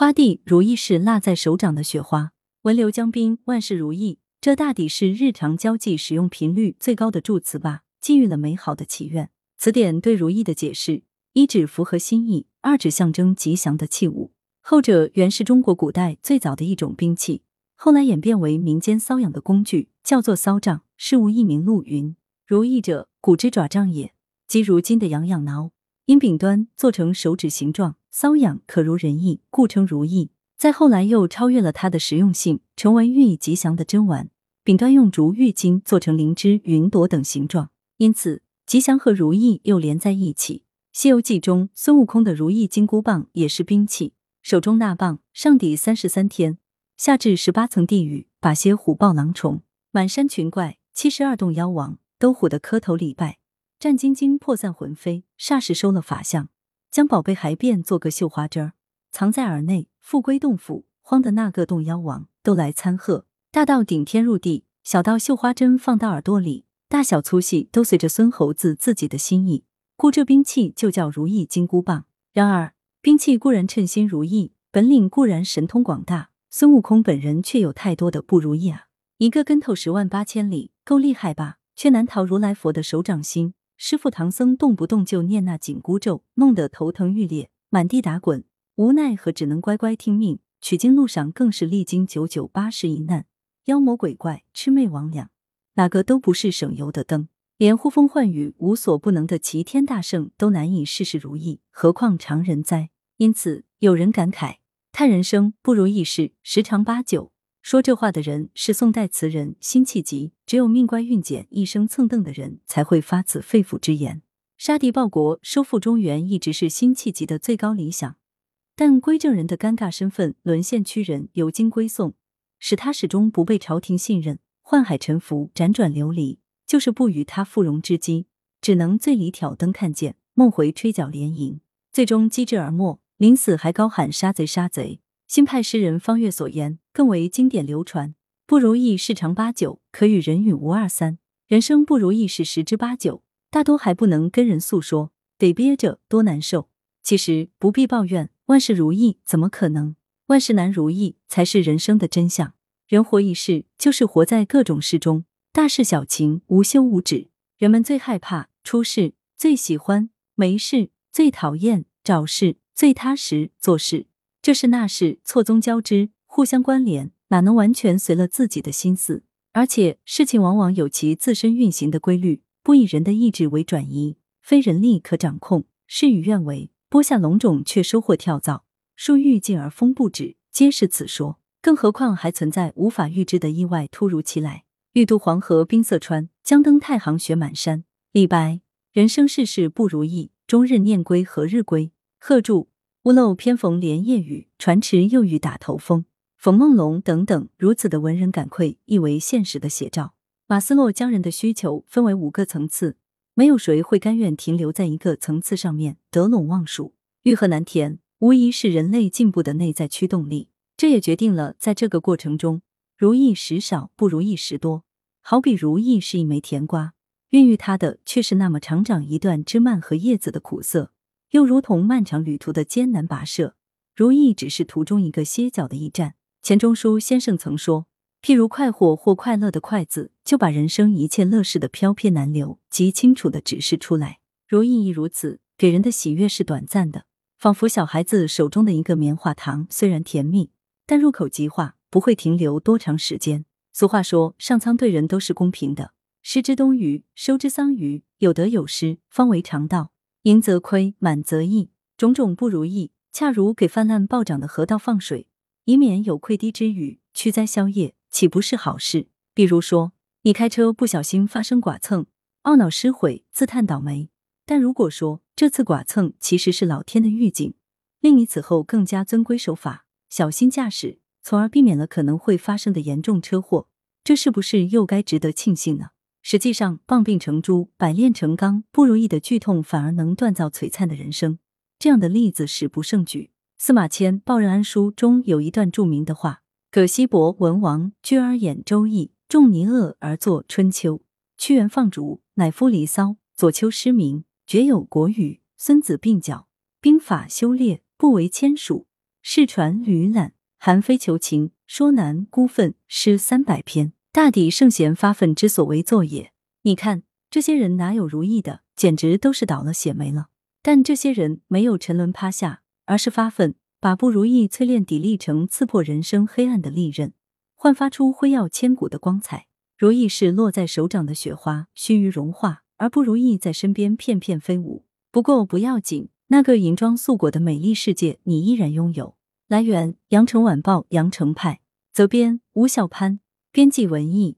花地如意是落在手掌的雪花，文流江滨，万事如意。这大抵是日常交际使用频率最高的祝词吧，寄予了美好的祈愿。词典对如意的解释：一指符合心意，二指象征吉祥的器物。后者原是中国古代最早的一种兵器，后来演变为民间搔痒的工具，叫做搔杖。事无一名录云：如意者，古之爪杖也，即如今的痒痒挠。因柄端做成手指形状，搔痒可如人意，故称如意。再后来又超越了它的实用性，成为寓意吉祥的珍玩。柄端用竹、玉金做成灵芝、云朵等形状，因此吉祥和如意又连在一起。《西游记》中孙悟空的如意金箍棒也是兵器，手中那棒上抵三十三天，下至十八层地狱，把些虎豹狼虫、满山群怪、七十二洞妖王都唬得磕头礼拜，战兢兢破散魂飞。霎时收了法相，将宝贝还变做个绣花针儿，藏在耳内。复归洞府，慌的那个洞妖王都来参贺。大到顶天入地，小到绣花针放到耳朵里，大小粗细都随着孙猴子自己的心意。故这兵器就叫如意金箍棒。然而，兵器固然称心如意，本领固然神通广大，孙悟空本人却有太多的不如意啊！一个跟头十万八千里，够厉害吧？却难逃如来佛的手掌心。师傅唐僧动不动就念那紧箍咒，弄得头疼欲裂，满地打滚。无奈何，只能乖乖听命。取经路上更是历经九九八十一难，妖魔鬼怪、魑魅魍魉，哪个都不是省油的灯。连呼风唤雨无所不能的齐天大圣都难以事事如意，何况常人哉？因此，有人感慨：叹人生不如意事十常八九。说这话的人是宋代词人辛弃疾。只有命乖运简、一生蹭蹬的人才会发此肺腑之言。杀敌报国、收复中原，一直是辛弃疾的最高理想。但归正人的尴尬身份沦陷屈人，由京归宋，使他始终不被朝廷信任，宦海沉浮，辗转流离，就是不与他复荣之机，只能醉里挑灯看剑，梦回吹角连营，最终机智而没。临死还高喊杀贼杀贼。新派诗人方悦所言更为经典流传：不如意事常八九，可与人语无二三。人生不如意事十之八九，大多还不能跟人诉说，得憋着，多难受。其实不必抱怨。万事如意怎么可能？万事难如意才是人生的真相。人活一世，就是活在各种事中，大事小情无休无止。人们最害怕出事，最喜欢没事，最讨厌找事，最踏实做事。这事那事错综交织，互相关联，哪能完全随了自己的心思？而且事情往往有其自身运行的规律，不以人的意志为转移，非人力可掌控，事与愿违。播下龙种，却收获跳蚤；树欲静而风不止，皆是此说。更何况还存在无法预知的意外突如其来。欲渡黄河冰塞川，将登太行雪满山。李白：人生世事不如意，终日念归何日归。贺铸：屋漏偏逢连夜雨，船迟又遇打头风。冯梦龙等等，如此的文人感愧，亦为现实的写照。马斯洛将人的需求分为五个层次。没有谁会甘愿停留在一个层次上面得陇望蜀。欲壑难填，无疑是人类进步的内在驱动力。这也决定了在这个过程中，如意时少，不如意时多。好比如意是一枚甜瓜，孕育它的却是那么长长一段枝蔓和叶子的苦涩，又如同漫长旅途的艰难跋涉。如意只是途中一个歇脚的驿站。钱钟书先生曾说。譬如快活或快乐的“快”字，就把人生一切乐事的飘撇难留极清楚的指示出来。如意亦如此，给人的喜悦是短暂的，仿佛小孩子手中的一个棉花糖，虽然甜蜜，但入口即化，不会停留多长时间。俗话说，上苍对人都是公平的，失之东隅，收之桑榆，有得有失，方为常道。盈则亏，满则溢，种种不如意，恰如给泛滥暴涨的河道放水，以免有溃堤之虞，驱灾消业。岂不是好事？比如说，你开车不小心发生剐蹭，懊恼失悔，自叹倒霉。但如果说这次剐蹭其实是老天的预警，令你此后更加遵规守法，小心驾驶，从而避免了可能会发生的严重车祸，这是不是又该值得庆幸呢？实际上，棒病成珠，百炼成钢，不如意的剧痛反而能锻造璀璨的人生。这样的例子史不胜举。司马迁《报任安书》中有一段著名的话。葛西伯文王居而演《周易》，仲尼厄而作《春秋》，屈原放逐，乃夫《离骚》，左丘失明，厥有《国语》，孙子并角，兵法修列，不为签署。世传吕览，韩非求情，说难孤愤，诗三百篇，大抵圣贤发愤之所为作也。你看这些人哪有如意的，简直都是倒了血霉了。但这些人没有沉沦趴下，而是发奋，把不如意淬炼砥砺成刺破人生黑暗的利刃，焕发出辉耀千古的光彩。如意是落在手掌的雪花，须臾融化；而不如意在身边片片飞舞。不过不要紧，那个银装素裹的美丽世界，你依然拥有。来源：羊城晚报羊城派，责编：吴小潘，编辑：文艺。